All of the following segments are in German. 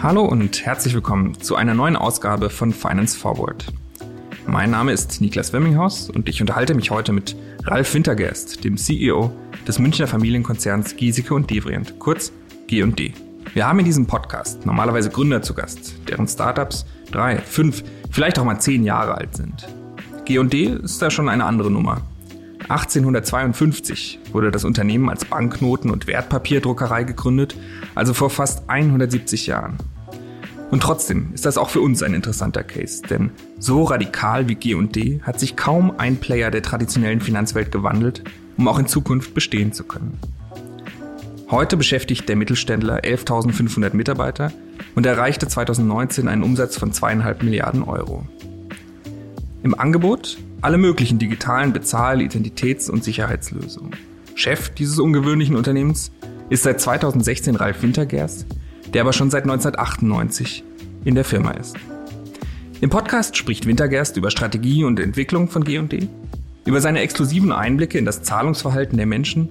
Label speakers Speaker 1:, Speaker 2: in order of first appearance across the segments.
Speaker 1: Hallo und herzlich willkommen zu einer neuen Ausgabe von Finance Forward. Mein Name ist Niklas Wemminghaus und ich unterhalte mich heute mit Ralf Wintergerst, dem CEO des Münchner Familienkonzerns Giesecke und Devrient, kurz G&D. Wir haben in diesem Podcast normalerweise Gründer zu Gast, deren Startups drei, fünf, vielleicht auch mal zehn Jahre alt sind. G&D ist da schon eine andere Nummer. 1852 wurde das Unternehmen als Banknoten- und Wertpapierdruckerei gegründet, also vor fast 170 Jahren. Und trotzdem ist das auch für uns ein interessanter Case, denn so radikal wie G&D hat sich kaum ein Player der traditionellen Finanzwelt gewandelt, um auch in Zukunft bestehen zu können. Heute beschäftigt der Mittelständler 11.500 Mitarbeiter und erreichte 2019 einen Umsatz von zweieinhalb Milliarden Euro. Im Angebot alle möglichen digitalen Bezahl-, Identitäts- und Sicherheitslösungen. Chef dieses ungewöhnlichen Unternehmens ist seit 2016 Ralf Wintergerst, der aber schon seit 1998 in der Firma ist. Im Podcast spricht Wintergerst über Strategie und Entwicklung von G&D, über seine exklusiven Einblicke in das Zahlungsverhalten der Menschen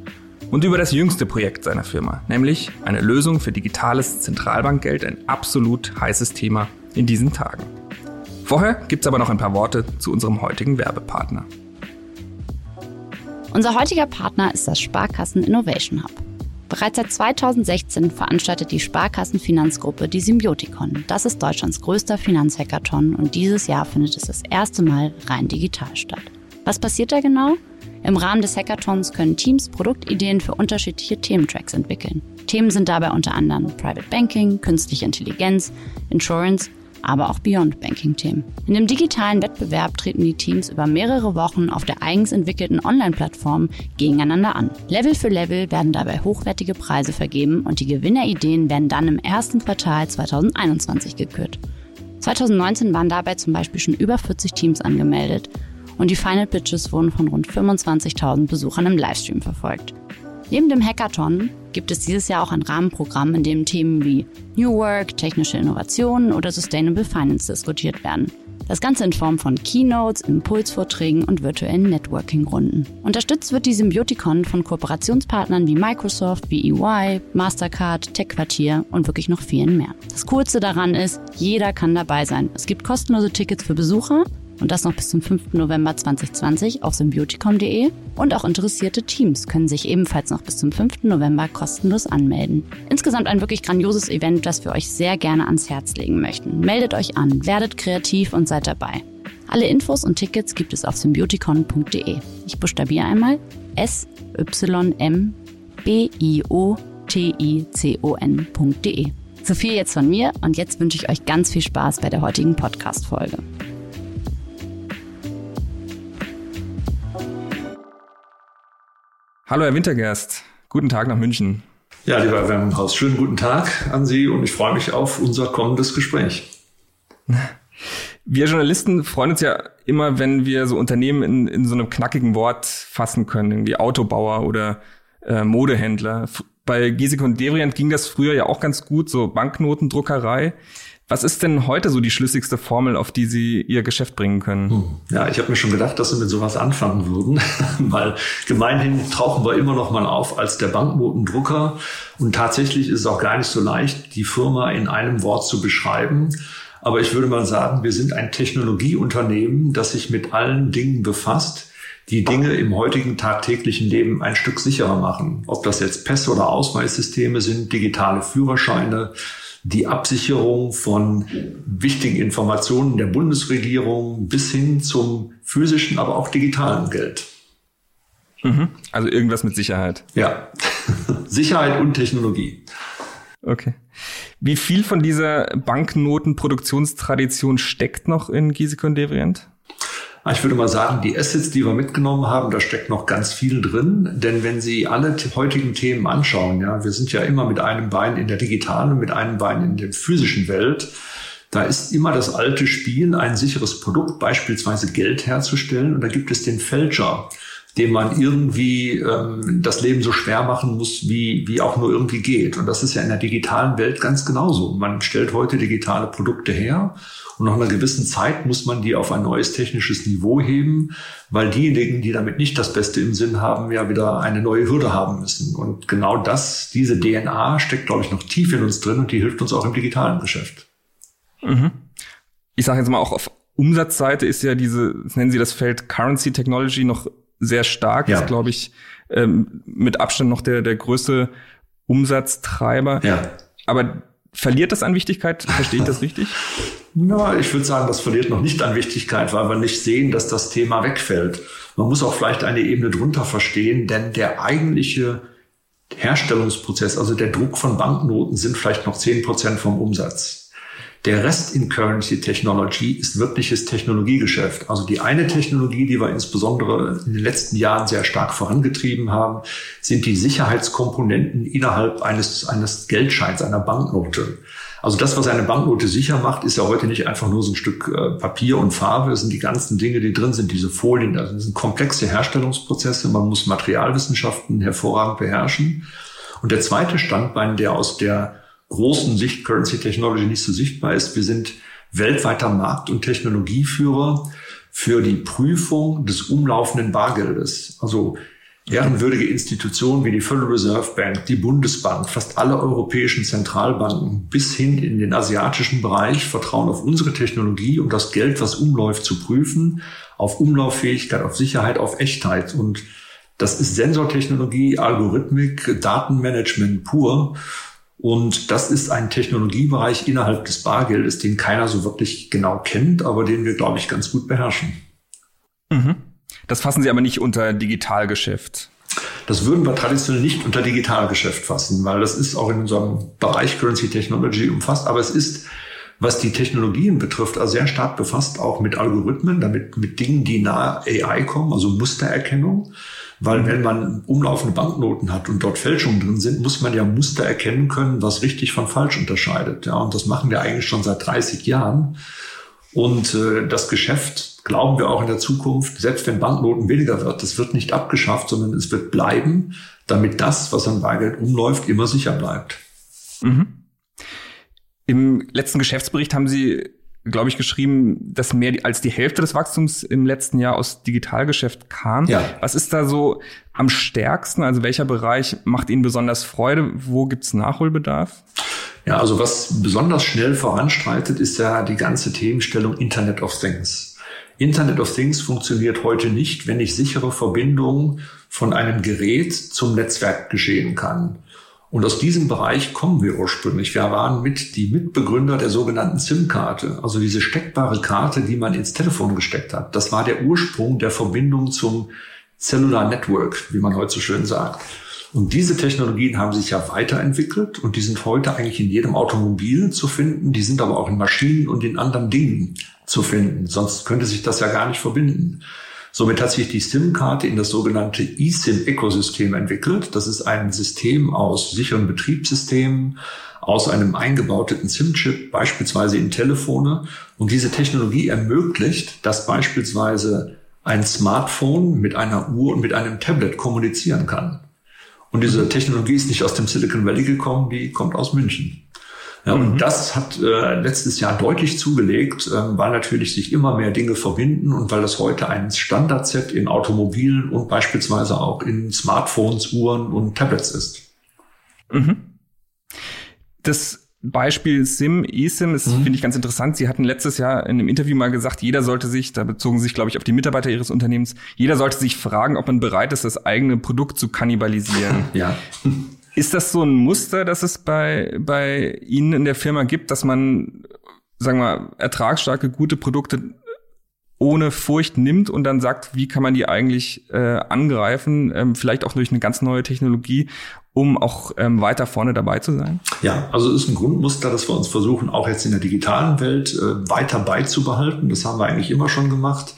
Speaker 1: und über das jüngste Projekt seiner Firma, nämlich eine Lösung für digitales Zentralbankgeld, ein absolut heißes Thema in diesen Tagen. Vorher gibt es aber noch ein paar Worte zu unserem heutigen Werbepartner.
Speaker 2: Unser heutiger Partner ist das Sparkassen Innovation Hub. Bereits seit 2016 veranstaltet die Sparkassenfinanzgruppe die Symbiotikon. Das ist Deutschlands größter Finanzhackathon und dieses Jahr findet es das erste Mal rein digital statt. Was passiert da genau? Im Rahmen des Hackathons können Teams Produktideen für unterschiedliche Thementracks entwickeln. Themen sind dabei unter anderem Private Banking, künstliche Intelligenz, Insurance aber auch Beyond-Banking-Themen. In dem digitalen Wettbewerb treten die Teams über mehrere Wochen auf der eigens entwickelten Online-Plattform gegeneinander an. Level für Level werden dabei hochwertige Preise vergeben und die Gewinnerideen werden dann im ersten Quartal 2021 gekürt. 2019 waren dabei zum Beispiel schon über 40 Teams angemeldet und die Final Pitches wurden von rund 25.000 Besuchern im Livestream verfolgt. Neben dem Hackathon gibt es dieses Jahr auch ein Rahmenprogramm, in dem Themen wie New Work, technische Innovationen oder Sustainable Finance diskutiert werden. Das Ganze in Form von Keynotes, Impulsvorträgen und virtuellen Networking-Runden. Unterstützt wird die Symbioticon von Kooperationspartnern wie Microsoft, wie EY, Mastercard, TechQuartier und wirklich noch vielen mehr. Das Coolste daran ist, jeder kann dabei sein. Es gibt kostenlose Tickets für Besucher und das noch bis zum 5. November 2020 auf symbioticom.de. Und auch interessierte Teams können sich ebenfalls noch bis zum 5. November kostenlos anmelden. Insgesamt ein wirklich grandioses Event, das wir euch sehr gerne ans Herz legen möchten. Meldet euch an, werdet kreativ und seid dabei. Alle Infos und Tickets gibt es auf symbioticon.de. Ich buchstabiere einmal S Y M B I O T I C O N.de. So viel jetzt von mir und jetzt wünsche ich euch ganz viel Spaß bei der heutigen Podcast Folge.
Speaker 1: Hallo Herr Wintergerst, guten Tag nach München.
Speaker 3: Ja, lieber Wernhaus, schönen guten Tag an Sie und ich freue mich auf unser kommendes Gespräch.
Speaker 1: Wir Journalisten freuen uns ja immer, wenn wir so Unternehmen in, in so einem knackigen Wort fassen können, wie Autobauer oder äh, Modehändler. Bei Giesecke und Devrient ging das früher ja auch ganz gut, so Banknotendruckerei. Was ist denn heute so die schlüssigste Formel, auf die Sie Ihr Geschäft bringen können? Hm.
Speaker 3: Ja, ich habe mir schon gedacht, dass Sie mit sowas anfangen würden, weil gemeinhin tauchen wir immer noch mal auf als der Banknotendrucker. Und tatsächlich ist es auch gar nicht so leicht, die Firma in einem Wort zu beschreiben. Aber ich würde mal sagen, wir sind ein Technologieunternehmen, das sich mit allen Dingen befasst, die Dinge im heutigen tagtäglichen Leben ein Stück sicherer machen. Ob das jetzt Pässe oder Ausweissysteme sind, digitale Führerscheine, die Absicherung von wichtigen Informationen der Bundesregierung bis hin zum physischen, aber auch digitalen Geld.
Speaker 1: Mhm. Also irgendwas mit Sicherheit.
Speaker 3: Ja, Sicherheit und Technologie.
Speaker 1: Okay. Wie viel von dieser Banknotenproduktionstradition steckt noch in Giesecke und Devrient?
Speaker 3: Ich würde mal sagen, die Assets, die wir mitgenommen haben, da steckt noch ganz viel drin. Denn wenn Sie alle heutigen Themen anschauen, ja, wir sind ja immer mit einem Bein in der digitalen und mit einem Bein in der physischen Welt. Da ist immer das alte Spiel, ein sicheres Produkt, beispielsweise Geld herzustellen. Und da gibt es den Fälscher, dem man irgendwie ähm, das Leben so schwer machen muss, wie, wie auch nur irgendwie geht. Und das ist ja in der digitalen Welt ganz genauso. Man stellt heute digitale Produkte her und nach einer gewissen Zeit muss man die auf ein neues technisches Niveau heben, weil diejenigen, die damit nicht das Beste im Sinn haben, ja wieder eine neue Hürde haben müssen. Und genau das, diese DNA steckt, glaube ich, noch tief in uns drin und die hilft uns auch im digitalen Geschäft.
Speaker 1: Mhm. Ich sage jetzt mal auch auf Umsatzseite ist ja diese, nennen Sie das Feld Currency Technology noch sehr stark. Ja. Ist, glaube ich, ähm, mit Abstand noch der, der größte Umsatztreiber. Ja. Aber verliert das an Wichtigkeit? Verstehe ich das richtig?
Speaker 3: Na, ich würde sagen, das verliert noch nicht an Wichtigkeit, weil wir nicht sehen, dass das Thema wegfällt. Man muss auch vielleicht eine Ebene drunter verstehen, denn der eigentliche Herstellungsprozess, also der Druck von Banknoten sind vielleicht noch zehn Prozent vom Umsatz. Der Rest in Currency Technology ist wirkliches Technologiegeschäft. Also die eine Technologie, die wir insbesondere in den letzten Jahren sehr stark vorangetrieben haben, sind die Sicherheitskomponenten innerhalb eines, eines Geldscheins, einer Banknote. Also das, was eine Banknote sicher macht, ist ja heute nicht einfach nur so ein Stück äh, Papier und Farbe. Es sind die ganzen Dinge, die drin sind, diese Folien. Das sind komplexe Herstellungsprozesse. Man muss Materialwissenschaften hervorragend beherrschen. Und der zweite Standbein, der aus der großen Sicht Currency Technology nicht so sichtbar ist. Wir sind weltweiter Markt- und Technologieführer für die Prüfung des umlaufenden Bargeldes. Also ehrenwürdige Institutionen wie die Federal Reserve Bank, die Bundesbank, fast alle europäischen Zentralbanken bis hin in den asiatischen Bereich vertrauen auf unsere Technologie, um das Geld, was umläuft, zu prüfen, auf Umlauffähigkeit, auf Sicherheit, auf Echtheit. Und das ist Sensortechnologie, Algorithmik, Datenmanagement pur. Und das ist ein Technologiebereich innerhalb des Bargeldes, den keiner so wirklich genau kennt, aber den wir, glaube ich, ganz gut beherrschen.
Speaker 1: Mhm. Das fassen Sie aber nicht unter Digitalgeschäft.
Speaker 3: Das würden wir traditionell nicht unter Digitalgeschäft fassen, weil das ist auch in unserem Bereich Currency Technology umfasst. Aber es ist, was die Technologien betrifft, also sehr stark befasst auch mit Algorithmen, damit mit Dingen, die nahe AI kommen, also Mustererkennung. Weil wenn man umlaufende Banknoten hat und dort Fälschungen drin sind, muss man ja Muster erkennen können, was richtig von falsch unterscheidet. Ja, und das machen wir eigentlich schon seit 30 Jahren. Und äh, das Geschäft, glauben wir auch in der Zukunft, selbst wenn Banknoten weniger wird, das wird nicht abgeschafft, sondern es wird bleiben, damit das, was an Bargeld umläuft, immer sicher bleibt. Mhm.
Speaker 1: Im letzten Geschäftsbericht haben Sie glaube ich, geschrieben, dass mehr als die Hälfte des Wachstums im letzten Jahr aus Digitalgeschäft kam. Ja. Was ist da so am stärksten? Also welcher Bereich macht Ihnen besonders Freude? Wo gibt's Nachholbedarf?
Speaker 3: Ja, also was besonders schnell voranstreitet, ist ja die ganze Themenstellung Internet of Things. Internet of Things funktioniert heute nicht, wenn ich sichere Verbindungen von einem Gerät zum Netzwerk geschehen kann. Und aus diesem Bereich kommen wir ursprünglich. Wir waren mit die Mitbegründer der sogenannten SIM-Karte, also diese steckbare Karte, die man ins Telefon gesteckt hat. Das war der Ursprung der Verbindung zum Cellular Network, wie man heute so schön sagt. Und diese Technologien haben sich ja weiterentwickelt und die sind heute eigentlich in jedem Automobil zu finden. Die sind aber auch in Maschinen und in anderen Dingen zu finden. Sonst könnte sich das ja gar nicht verbinden. Somit hat sich die SIM-Karte in das sogenannte eSIM-Ökosystem entwickelt. Das ist ein System aus sicheren Betriebssystemen, aus einem eingebauten SIM-Chip, beispielsweise in Telefone. Und diese Technologie ermöglicht, dass beispielsweise ein Smartphone mit einer Uhr und mit einem Tablet kommunizieren kann. Und diese Technologie ist nicht aus dem Silicon Valley gekommen, die kommt aus München. Ja, und mhm. das hat äh, letztes Jahr deutlich zugelegt, äh, weil natürlich sich immer mehr Dinge verbinden und weil das heute ein Standardset in Automobilen und beispielsweise auch in Smartphones, Uhren und Tablets ist.
Speaker 1: Mhm. Das Beispiel SIM, eSIM ist, mhm. finde ich ganz interessant. Sie hatten letztes Jahr in einem Interview mal gesagt, jeder sollte sich, da bezogen sich, glaube ich, auf die Mitarbeiter Ihres Unternehmens, jeder sollte sich fragen, ob man bereit ist, das eigene Produkt zu kannibalisieren.
Speaker 3: Ja.
Speaker 1: Ist das so ein Muster, das es bei, bei Ihnen in der Firma gibt, dass man, sagen wir, ertragsstarke, gute Produkte ohne Furcht nimmt und dann sagt, wie kann man die eigentlich äh, angreifen, ähm, vielleicht auch durch eine ganz neue Technologie, um auch ähm, weiter vorne dabei zu sein?
Speaker 3: Ja, also ist ein Grundmuster, das wir uns versuchen, auch jetzt in der digitalen Welt äh, weiter beizubehalten. Das haben wir eigentlich immer schon gemacht.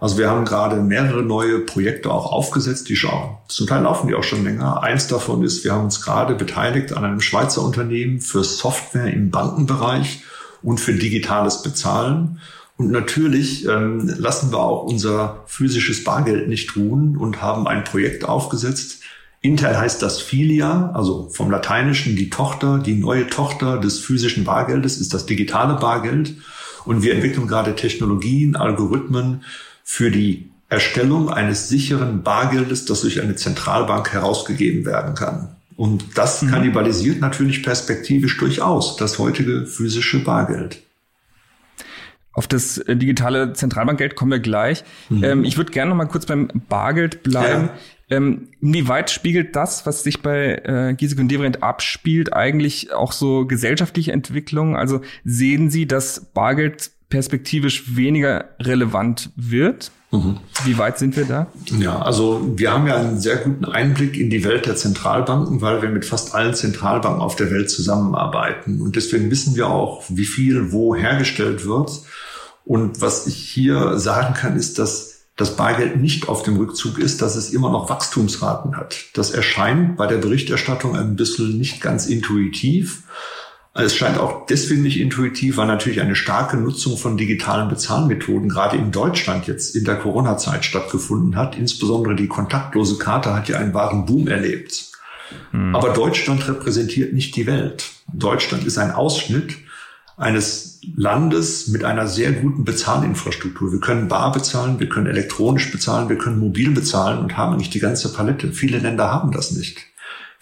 Speaker 3: Also wir haben gerade mehrere neue Projekte auch aufgesetzt, die schauen. Zum Teil laufen die auch schon länger. Eins davon ist, wir haben uns gerade beteiligt an einem Schweizer Unternehmen für Software im Bankenbereich und für digitales Bezahlen. Und natürlich ähm, lassen wir auch unser physisches Bargeld nicht ruhen und haben ein Projekt aufgesetzt. Intern heißt das Filia, also vom Lateinischen die Tochter, die neue Tochter des physischen Bargeldes ist das digitale Bargeld. Und wir entwickeln gerade Technologien, Algorithmen für die Erstellung eines sicheren Bargeldes, das durch eine Zentralbank herausgegeben werden kann. Und das mhm. kannibalisiert natürlich perspektivisch durchaus das heutige physische Bargeld.
Speaker 1: Auf das digitale Zentralbankgeld kommen wir gleich. Mhm. Ähm, ich würde gerne noch mal kurz beim Bargeld bleiben. Ja. Ähm, inwieweit spiegelt das, was sich bei äh, Giesecke und Devrient abspielt, eigentlich auch so gesellschaftliche Entwicklungen? Also sehen Sie, dass Bargeld perspektivisch weniger relevant wird? Mhm. Wie weit sind wir da?
Speaker 3: Ja, also wir haben ja einen sehr guten Einblick in die Welt der Zentralbanken, weil wir mit fast allen Zentralbanken auf der Welt zusammenarbeiten. Und deswegen wissen wir auch, wie viel wo hergestellt wird. Und was ich hier sagen kann, ist, dass das Bargeld nicht auf dem Rückzug ist, dass es immer noch Wachstumsraten hat. Das erscheint bei der Berichterstattung ein bisschen nicht ganz intuitiv. Es scheint auch deswegen nicht intuitiv, weil natürlich eine starke Nutzung von digitalen Bezahlmethoden gerade in Deutschland jetzt in der Corona-Zeit stattgefunden hat. Insbesondere die kontaktlose Karte hat ja einen wahren Boom erlebt. Hm. Aber Deutschland repräsentiert nicht die Welt. Deutschland ist ein Ausschnitt eines Landes mit einer sehr guten Bezahlinfrastruktur. Wir können bar bezahlen, wir können elektronisch bezahlen, wir können mobil bezahlen und haben nicht die ganze Palette. Viele Länder haben das nicht.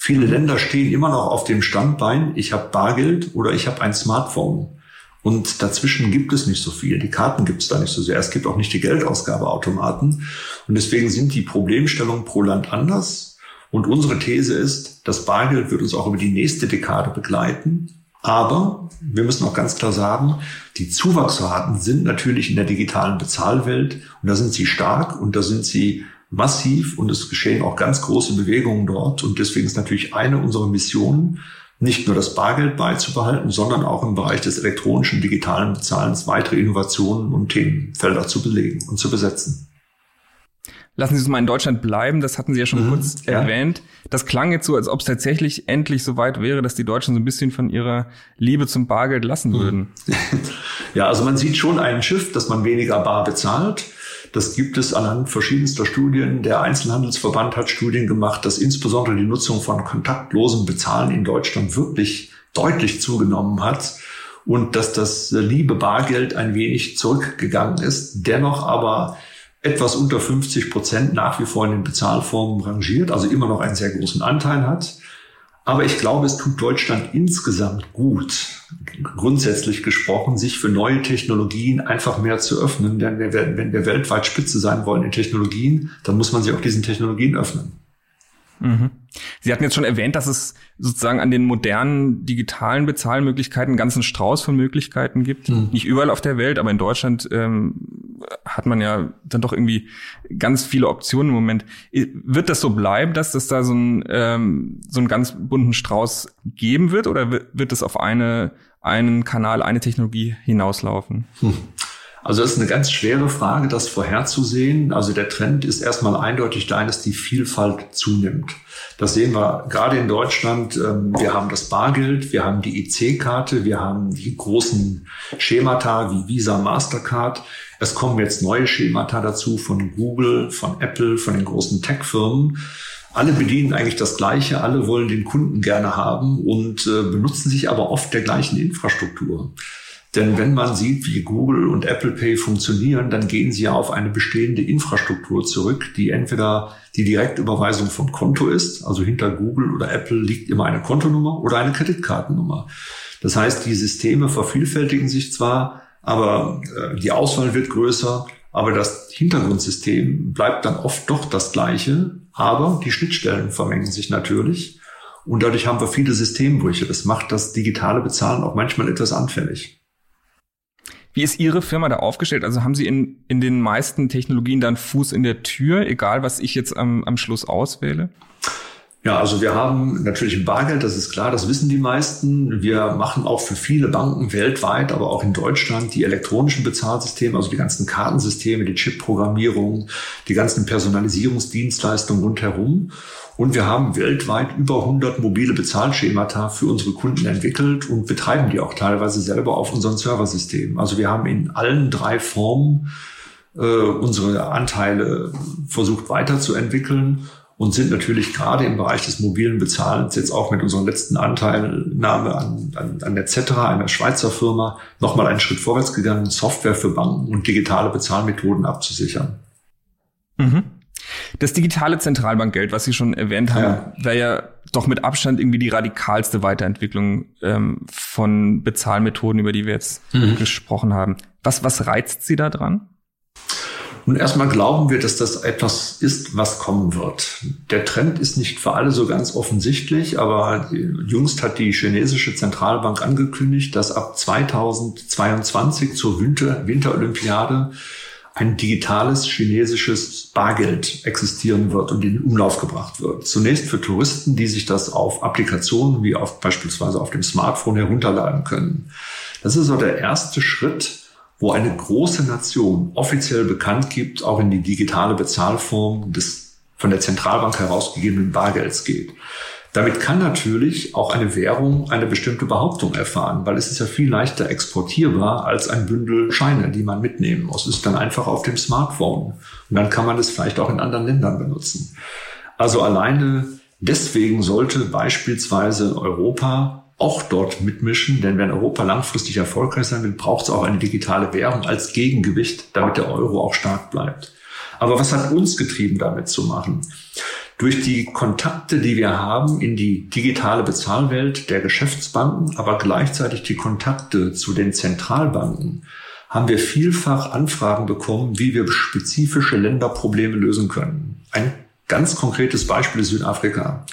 Speaker 3: Viele Länder stehen immer noch auf dem Standbein, ich habe Bargeld oder ich habe ein Smartphone. Und dazwischen gibt es nicht so viel. Die Karten gibt es da nicht so sehr. Es gibt auch nicht die Geldausgabeautomaten. Und deswegen sind die Problemstellungen pro Land anders. Und unsere These ist, das Bargeld wird uns auch über die nächste Dekade begleiten. Aber wir müssen auch ganz klar sagen, die Zuwachsraten sind natürlich in der digitalen Bezahlwelt und da sind sie stark und da sind sie massiv und es geschehen auch ganz große Bewegungen dort. Und deswegen ist natürlich eine unserer Missionen, nicht nur das Bargeld beizubehalten, sondern auch im Bereich des elektronischen digitalen Bezahlens weitere Innovationen und Themenfelder zu belegen und zu besetzen.
Speaker 1: Lassen Sie uns mal in Deutschland bleiben, das hatten Sie ja schon mhm, kurz ja. erwähnt. Das klang jetzt so, als ob es tatsächlich endlich so weit wäre, dass die Deutschen so ein bisschen von ihrer Liebe zum Bargeld lassen mhm. würden.
Speaker 3: Ja, also man sieht schon einen Schiff, dass man weniger bar bezahlt. Das gibt es anhand verschiedenster Studien. Der Einzelhandelsverband hat Studien gemacht, dass insbesondere die Nutzung von kontaktlosem Bezahlen in Deutschland wirklich deutlich zugenommen hat und dass das liebe Bargeld ein wenig zurückgegangen ist. Dennoch aber etwas unter 50 Prozent nach wie vor in den Bezahlformen rangiert, also immer noch einen sehr großen Anteil hat. Aber ich glaube, es tut Deutschland insgesamt gut, grundsätzlich gesprochen, sich für neue Technologien einfach mehr zu öffnen. Denn wenn wir weltweit Spitze sein wollen in Technologien, dann muss man sich auch diesen Technologien öffnen.
Speaker 1: Mhm. Sie hatten jetzt schon erwähnt, dass es sozusagen an den modernen digitalen Bezahlmöglichkeiten einen ganzen Strauß von Möglichkeiten gibt. Mhm. Nicht überall auf der Welt, aber in Deutschland ähm, hat man ja dann doch irgendwie ganz viele Optionen im Moment. Wird das so bleiben, dass es da so, ein, ähm, so einen ganz bunten Strauß geben wird oder wird es auf eine, einen Kanal, eine Technologie hinauslaufen? Hm.
Speaker 3: Also das ist eine ganz schwere Frage, das vorherzusehen. Also der Trend ist erstmal eindeutig da, dass die Vielfalt zunimmt. Das sehen wir gerade in Deutschland. Ähm, wir haben das Bargeld, wir haben die EC-Karte, wir haben die großen Schemata wie Visa, Mastercard. Es kommen jetzt neue Schemata dazu von Google, von Apple, von den großen Tech-Firmen. Alle bedienen eigentlich das Gleiche, alle wollen den Kunden gerne haben und äh, benutzen sich aber oft der gleichen Infrastruktur. Denn wenn man sieht, wie Google und Apple Pay funktionieren, dann gehen sie ja auf eine bestehende Infrastruktur zurück, die entweder die Direktüberweisung vom Konto ist, also hinter Google oder Apple liegt immer eine Kontonummer oder eine Kreditkartennummer. Das heißt, die Systeme vervielfältigen sich zwar, aber äh, die Auswahl wird größer, aber das Hintergrundsystem bleibt dann oft doch das gleiche, aber die Schnittstellen vermengen sich natürlich und dadurch haben wir viele Systembrüche. Das macht das digitale Bezahlen auch manchmal etwas anfällig.
Speaker 1: Wie ist Ihre Firma da aufgestellt? Also haben Sie in, in den meisten Technologien dann Fuß in der Tür, egal was ich jetzt am, am Schluss auswähle?
Speaker 3: Ja, also wir haben natürlich Bargeld, das ist klar, das wissen die meisten. Wir machen auch für viele Banken weltweit, aber auch in Deutschland die elektronischen Bezahlsysteme, also die ganzen Kartensysteme, die Chip-Programmierung, die ganzen Personalisierungsdienstleistungen rundherum. Und wir haben weltweit über 100 mobile Bezahlschemata für unsere Kunden entwickelt und betreiben die auch teilweise selber auf unseren Serversystemen. Also wir haben in allen drei Formen äh, unsere Anteile versucht weiterzuentwickeln und sind natürlich gerade im Bereich des mobilen Bezahlens jetzt auch mit unserer letzten Anteilnahme an, an, an der Cetra, einer Schweizer Firma, nochmal einen Schritt vorwärts gegangen, Software für Banken und digitale Bezahlmethoden abzusichern.
Speaker 1: Mhm. Das digitale Zentralbankgeld, was Sie schon erwähnt haben, ja. wäre ja doch mit Abstand irgendwie die radikalste Weiterentwicklung ähm, von Bezahlmethoden, über die wir jetzt mhm. gesprochen haben. Was, was reizt Sie da dran?
Speaker 3: Nun erstmal glauben wir, dass das etwas ist, was kommen wird. Der Trend ist nicht für alle so ganz offensichtlich, aber jüngst hat die chinesische Zentralbank angekündigt, dass ab 2022 zur Winter Winterolympiade ein digitales chinesisches Bargeld existieren wird und in Umlauf gebracht wird. Zunächst für Touristen, die sich das auf Applikationen wie auf beispielsweise auf dem Smartphone herunterladen können. Das ist so der erste Schritt, wo eine große Nation offiziell bekannt gibt, auch in die digitale Bezahlform des von der Zentralbank herausgegebenen Bargelds geht. Damit kann natürlich auch eine Währung eine bestimmte Behauptung erfahren, weil es ist ja viel leichter exportierbar als ein Bündel Scheine, die man mitnehmen muss. Es ist dann einfach auf dem Smartphone. Und dann kann man es vielleicht auch in anderen Ländern benutzen. Also alleine deswegen sollte beispielsweise Europa auch dort mitmischen, denn wenn Europa langfristig erfolgreich sein will, braucht es auch eine digitale Währung als Gegengewicht, damit der Euro auch stark bleibt. Aber was hat uns getrieben, damit zu machen? Durch die Kontakte, die wir haben in die digitale Bezahlwelt der Geschäftsbanken, aber gleichzeitig die Kontakte zu den Zentralbanken, haben wir vielfach Anfragen bekommen, wie wir spezifische Länderprobleme lösen können. Ein ganz konkretes Beispiel ist Südafrika.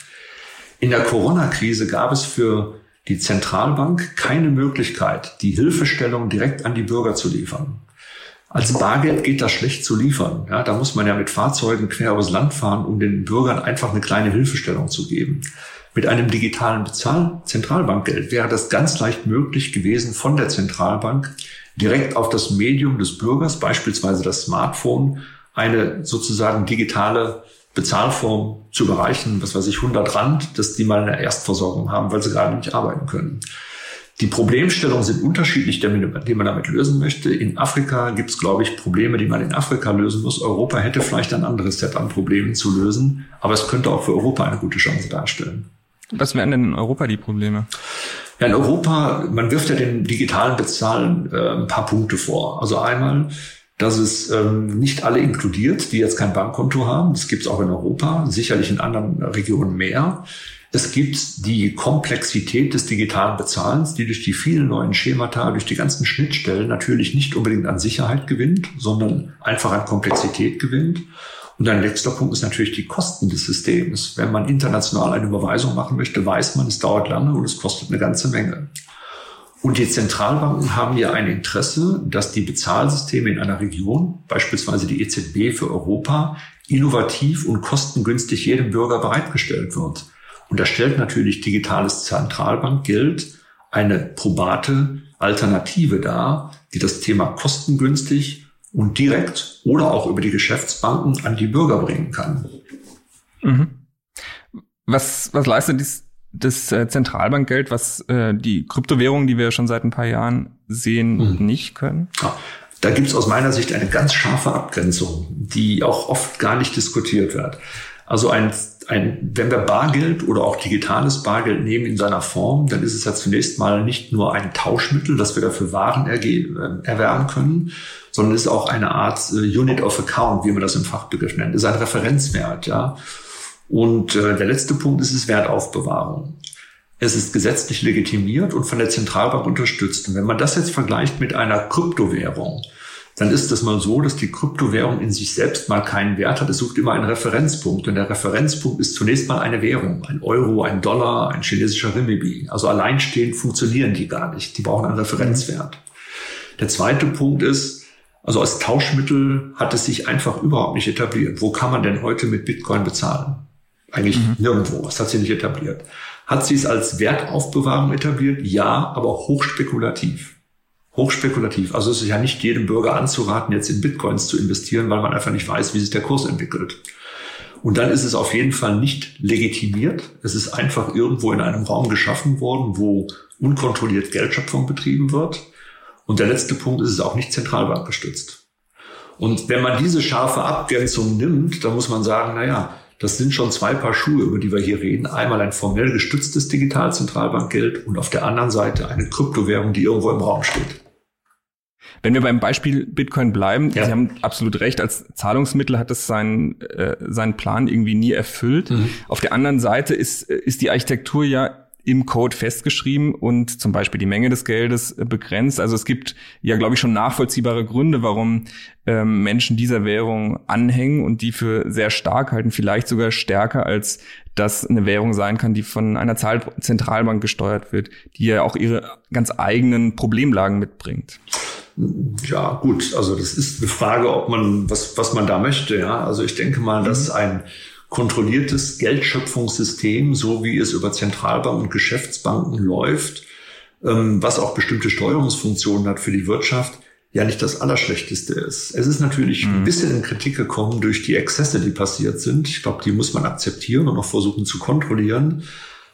Speaker 3: In der Corona-Krise gab es für die Zentralbank keine Möglichkeit, die Hilfestellung direkt an die Bürger zu liefern. Als Bargeld geht das schlecht zu liefern. Ja, da muss man ja mit Fahrzeugen quer übers Land fahren, um den Bürgern einfach eine kleine Hilfestellung zu geben. Mit einem digitalen Bezahl-Zentralbankgeld wäre das ganz leicht möglich gewesen, von der Zentralbank direkt auf das Medium des Bürgers, beispielsweise das Smartphone, eine sozusagen digitale Bezahlform zu überreichen, was weiß ich, 100 Rand, dass die mal eine Erstversorgung haben, weil sie gerade nicht arbeiten können. Die Problemstellungen sind unterschiedlich, die man damit lösen möchte. In Afrika gibt es, glaube ich, Probleme, die man in Afrika lösen muss. Europa hätte vielleicht ein anderes Set an Problemen zu lösen, aber es könnte auch für Europa eine gute Chance darstellen.
Speaker 1: Was wären denn in Europa die Probleme?
Speaker 3: Ja, in Europa, man wirft ja den digitalen Bezahlen äh, ein paar Punkte vor. Also einmal, dass es ähm, nicht alle inkludiert, die jetzt kein Bankkonto haben. Das gibt es auch in Europa, sicherlich in anderen Regionen mehr. Es gibt die Komplexität des digitalen Bezahlens, die durch die vielen neuen Schemata, durch die ganzen Schnittstellen natürlich nicht unbedingt an Sicherheit gewinnt, sondern einfach an Komplexität gewinnt. Und ein letzter Punkt ist natürlich die Kosten des Systems. Wenn man international eine Überweisung machen möchte, weiß man, es dauert lange und es kostet eine ganze Menge. Und die Zentralbanken haben ja ein Interesse, dass die Bezahlsysteme in einer Region, beispielsweise die EZB für Europa, innovativ und kostengünstig jedem Bürger bereitgestellt wird. Und da stellt natürlich digitales Zentralbankgeld eine probate Alternative dar, die das Thema kostengünstig und direkt oder auch über die Geschäftsbanken an die Bürger bringen kann.
Speaker 1: Mhm. Was, was leistet dies, das äh, Zentralbankgeld, was äh, die Kryptowährungen, die wir schon seit ein paar Jahren sehen, mhm. nicht können?
Speaker 3: Da gibt es aus meiner Sicht eine ganz scharfe Abgrenzung, die auch oft gar nicht diskutiert wird. Also ein, ein, wenn wir Bargeld oder auch digitales Bargeld nehmen in seiner Form, dann ist es ja zunächst mal nicht nur ein Tauschmittel, das wir dafür Waren äh, erwerben können, sondern es ist auch eine Art äh, Unit of Account, wie man das im Fachbegriff nennt. Es ist ein Referenzwert, ja. Und äh, der letzte Punkt ist es Wertaufbewahrung. Es ist gesetzlich legitimiert und von der Zentralbank unterstützt. Und wenn man das jetzt vergleicht mit einer Kryptowährung, dann ist es mal so, dass die Kryptowährung in sich selbst mal keinen Wert hat. Es sucht immer einen Referenzpunkt. Und der Referenzpunkt ist zunächst mal eine Währung. Ein Euro, ein Dollar, ein chinesischer Renminbi. Also alleinstehend funktionieren die gar nicht. Die brauchen einen Referenzwert. Der zweite Punkt ist, also als Tauschmittel hat es sich einfach überhaupt nicht etabliert. Wo kann man denn heute mit Bitcoin bezahlen? Eigentlich mhm. nirgendwo. Das hat sie nicht etabliert. Hat sie es als Wertaufbewahrung etabliert? Ja, aber hochspekulativ. Hochspekulativ. Also es ist ja nicht jedem Bürger anzuraten, jetzt in Bitcoins zu investieren, weil man einfach nicht weiß, wie sich der Kurs entwickelt. Und dann ist es auf jeden Fall nicht legitimiert. Es ist einfach irgendwo in einem Raum geschaffen worden, wo unkontrolliert Geldschöpfung betrieben wird. Und der letzte Punkt ist es auch nicht zentralbankgestützt. Und wenn man diese scharfe Abgrenzung nimmt, dann muss man sagen, na ja, das sind schon zwei Paar Schuhe, über die wir hier reden. Einmal ein formell gestütztes Digitalzentralbankgeld und auf der anderen Seite eine Kryptowährung, die irgendwo im Raum steht.
Speaker 1: Wenn wir beim Beispiel Bitcoin bleiben, ja. Sie haben absolut recht, als Zahlungsmittel hat es seinen, äh, seinen Plan irgendwie nie erfüllt. Mhm. Auf der anderen Seite ist, ist die Architektur ja im Code festgeschrieben und zum Beispiel die Menge des Geldes äh, begrenzt. Also es gibt ja, glaube ich, schon nachvollziehbare Gründe, warum ähm, Menschen dieser Währung anhängen und die für sehr stark halten, vielleicht sogar stärker als das eine Währung sein kann, die von einer Zentralbank gesteuert wird, die ja auch ihre ganz eigenen Problemlagen mitbringt.
Speaker 3: Ja, gut, also das ist eine Frage, ob man, was, was man da möchte, ja. Also ich denke mal, dass mhm. ein kontrolliertes Geldschöpfungssystem, so wie es über Zentralbanken und Geschäftsbanken läuft, ähm, was auch bestimmte Steuerungsfunktionen hat für die Wirtschaft, ja nicht das Allerschlechteste ist. Es ist natürlich mhm. ein bisschen in Kritik gekommen durch die Exzesse, die passiert sind. Ich glaube, die muss man akzeptieren und auch versuchen zu kontrollieren.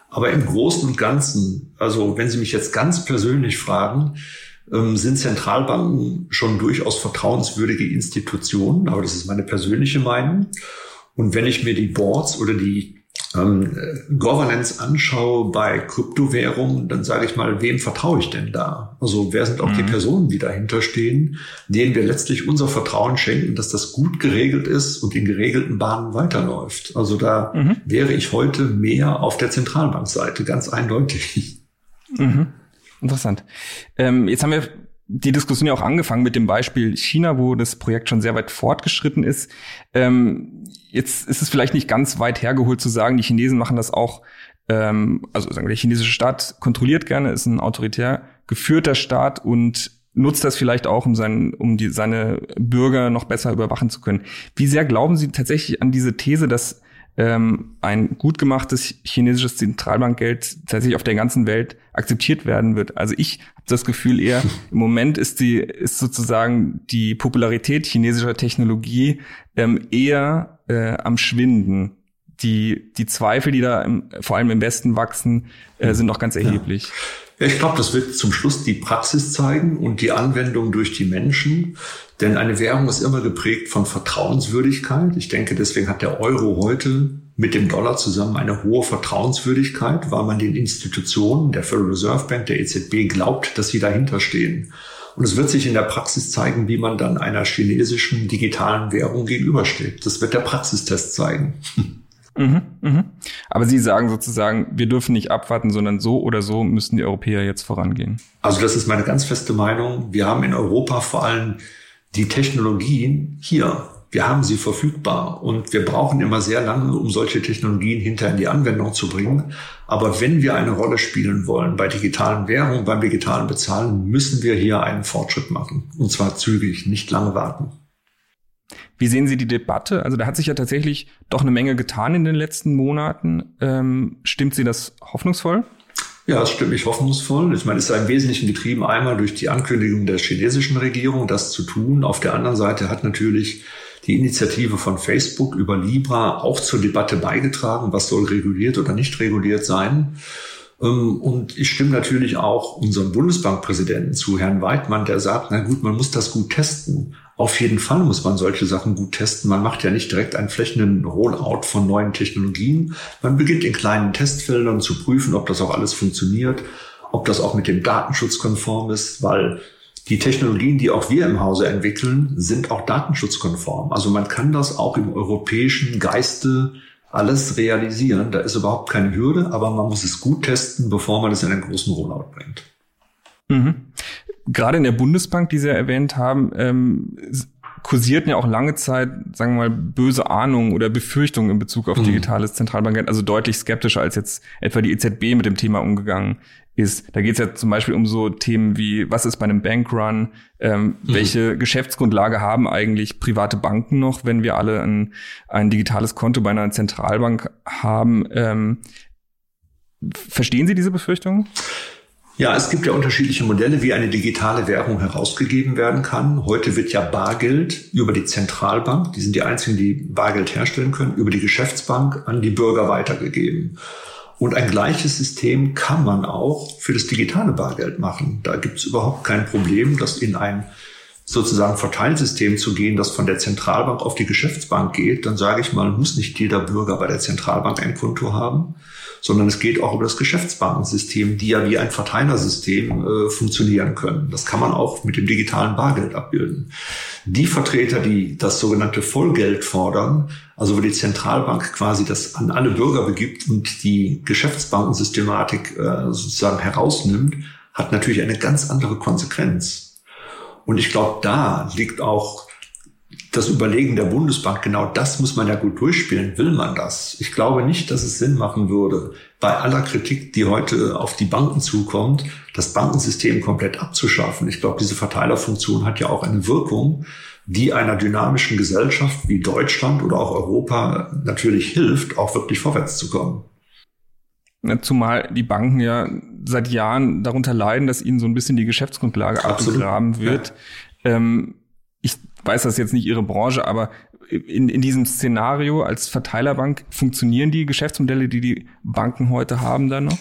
Speaker 3: Aber im Großen und Ganzen, also wenn Sie mich jetzt ganz persönlich fragen, ähm, sind Zentralbanken schon durchaus vertrauenswürdige Institutionen, aber das ist meine persönliche Meinung. Und wenn ich mir die Boards oder die ähm, Governance anschaue bei Kryptowährungen, dann sage ich mal, wem vertraue ich denn da? Also wer sind auch mhm. die Personen, die dahinter stehen, denen wir letztlich unser Vertrauen schenken, dass das gut geregelt ist und in geregelten Bahnen weiterläuft? Also da mhm. wäre ich heute mehr auf der Zentralbankseite, ganz eindeutig.
Speaker 1: Mhm. Interessant. Ähm, jetzt haben wir die Diskussion ja auch angefangen mit dem Beispiel China, wo das Projekt schon sehr weit fortgeschritten ist. Ähm, jetzt ist es vielleicht nicht ganz weit hergeholt zu sagen, die Chinesen machen das auch, ähm, also sagen wir, der chinesische Staat kontrolliert gerne, ist ein autoritär geführter Staat und nutzt das vielleicht auch, um, seinen, um die, seine Bürger noch besser überwachen zu können. Wie sehr glauben Sie tatsächlich an diese These, dass ähm, ein gut gemachtes chinesisches Zentralbankgeld tatsächlich auf der ganzen Welt akzeptiert werden wird. Also ich habe das Gefühl eher, im Moment ist die, ist sozusagen die Popularität chinesischer Technologie ähm, eher äh, am Schwinden. Die, die Zweifel, die da im, vor allem im Westen wachsen, äh, sind noch ganz erheblich. Ja.
Speaker 3: Ich glaube, das wird zum Schluss die Praxis zeigen und die Anwendung durch die Menschen. Denn eine Währung ist immer geprägt von Vertrauenswürdigkeit. Ich denke, deswegen hat der Euro heute mit dem Dollar zusammen eine hohe Vertrauenswürdigkeit, weil man den Institutionen, der Federal Reserve Bank, der EZB, glaubt, dass sie dahinter stehen. Und es wird sich in der Praxis zeigen, wie man dann einer chinesischen digitalen Währung gegenübersteht. Das wird der Praxistest zeigen.
Speaker 1: Mhm, mhm. Aber Sie sagen sozusagen, wir dürfen nicht abwarten, sondern so oder so müssen die Europäer jetzt vorangehen.
Speaker 3: Also das ist meine ganz feste Meinung. Wir haben in Europa vor allem die Technologien hier. Wir haben sie verfügbar und wir brauchen immer sehr lange, um solche Technologien hinter in die Anwendung zu bringen. Aber wenn wir eine Rolle spielen wollen bei digitalen Währungen, beim digitalen Bezahlen, müssen wir hier einen Fortschritt machen. Und zwar zügig, nicht lange warten.
Speaker 1: Wie sehen Sie die Debatte? Also da hat sich ja tatsächlich doch eine Menge getan in den letzten Monaten. Ähm, stimmt Sie das hoffnungsvoll?
Speaker 3: Ja, das stimmt mich hoffnungsvoll. Ich meine, es ist im Wesentlichen getrieben einmal durch die Ankündigung der chinesischen Regierung, das zu tun. Auf der anderen Seite hat natürlich die Initiative von Facebook über Libra auch zur Debatte beigetragen, was soll reguliert oder nicht reguliert sein. Ähm, und ich stimme natürlich auch unserem Bundesbankpräsidenten zu, Herrn Weidmann, der sagt, na gut, man muss das gut testen. Auf jeden Fall muss man solche Sachen gut testen. Man macht ja nicht direkt einen flächenden Rollout von neuen Technologien. Man beginnt in kleinen Testfeldern zu prüfen, ob das auch alles funktioniert, ob das auch mit dem Datenschutz konform ist, weil die Technologien, die auch wir im Hause entwickeln, sind auch datenschutzkonform. Also man kann das auch im europäischen Geiste alles realisieren. Da ist überhaupt keine Hürde, aber man muss es gut testen, bevor man es in einen großen Rollout bringt.
Speaker 1: Mhm gerade in der Bundesbank, die Sie ja erwähnt haben, ähm, kursierten ja auch lange Zeit, sagen wir mal, böse Ahnungen oder Befürchtungen in Bezug auf mhm. digitales Zentralbankgeld, also deutlich skeptischer als jetzt etwa die EZB mit dem Thema umgegangen ist. Da geht es ja zum Beispiel um so Themen wie, was ist bei einem Bankrun, ähm, mhm. welche Geschäftsgrundlage haben eigentlich private Banken noch, wenn wir alle ein, ein digitales Konto bei einer Zentralbank haben. Ähm, verstehen Sie diese Befürchtungen?
Speaker 3: Ja, es gibt ja unterschiedliche Modelle, wie eine digitale Währung herausgegeben werden kann. Heute wird ja Bargeld über die Zentralbank, die sind die einzigen, die Bargeld herstellen können, über die Geschäftsbank an die Bürger weitergegeben. Und ein gleiches System kann man auch für das digitale Bargeld machen. Da gibt es überhaupt kein Problem, das in ein sozusagen Verteilsystem zu gehen, das von der Zentralbank auf die Geschäftsbank geht. Dann sage ich mal, muss nicht jeder Bürger bei der Zentralbank ein Konto haben, sondern es geht auch über das Geschäftsbankensystem, die ja wie ein Verteilersystem äh, funktionieren können. Das kann man auch mit dem digitalen Bargeld abbilden. Die Vertreter, die das sogenannte Vollgeld fordern, also wo die Zentralbank quasi das an alle Bürger begibt und die Geschäftsbankensystematik äh, sozusagen herausnimmt, hat natürlich eine ganz andere Konsequenz. Und ich glaube, da liegt auch das Überlegen der Bundesbank, genau das muss man ja gut durchspielen. Will man das? Ich glaube nicht, dass es Sinn machen würde, bei aller Kritik, die heute auf die Banken zukommt, das Bankensystem komplett abzuschaffen. Ich glaube, diese Verteilerfunktion hat ja auch eine Wirkung, die einer dynamischen Gesellschaft wie Deutschland oder auch Europa natürlich hilft, auch wirklich vorwärts zu kommen.
Speaker 1: Zumal die Banken ja seit Jahren darunter leiden, dass ihnen so ein bisschen die Geschäftsgrundlage abgegraben wird. Ja. Ähm, ich weiß das jetzt nicht Ihre Branche, aber in, in diesem Szenario als Verteilerbank funktionieren die Geschäftsmodelle, die die Banken heute haben, dann noch?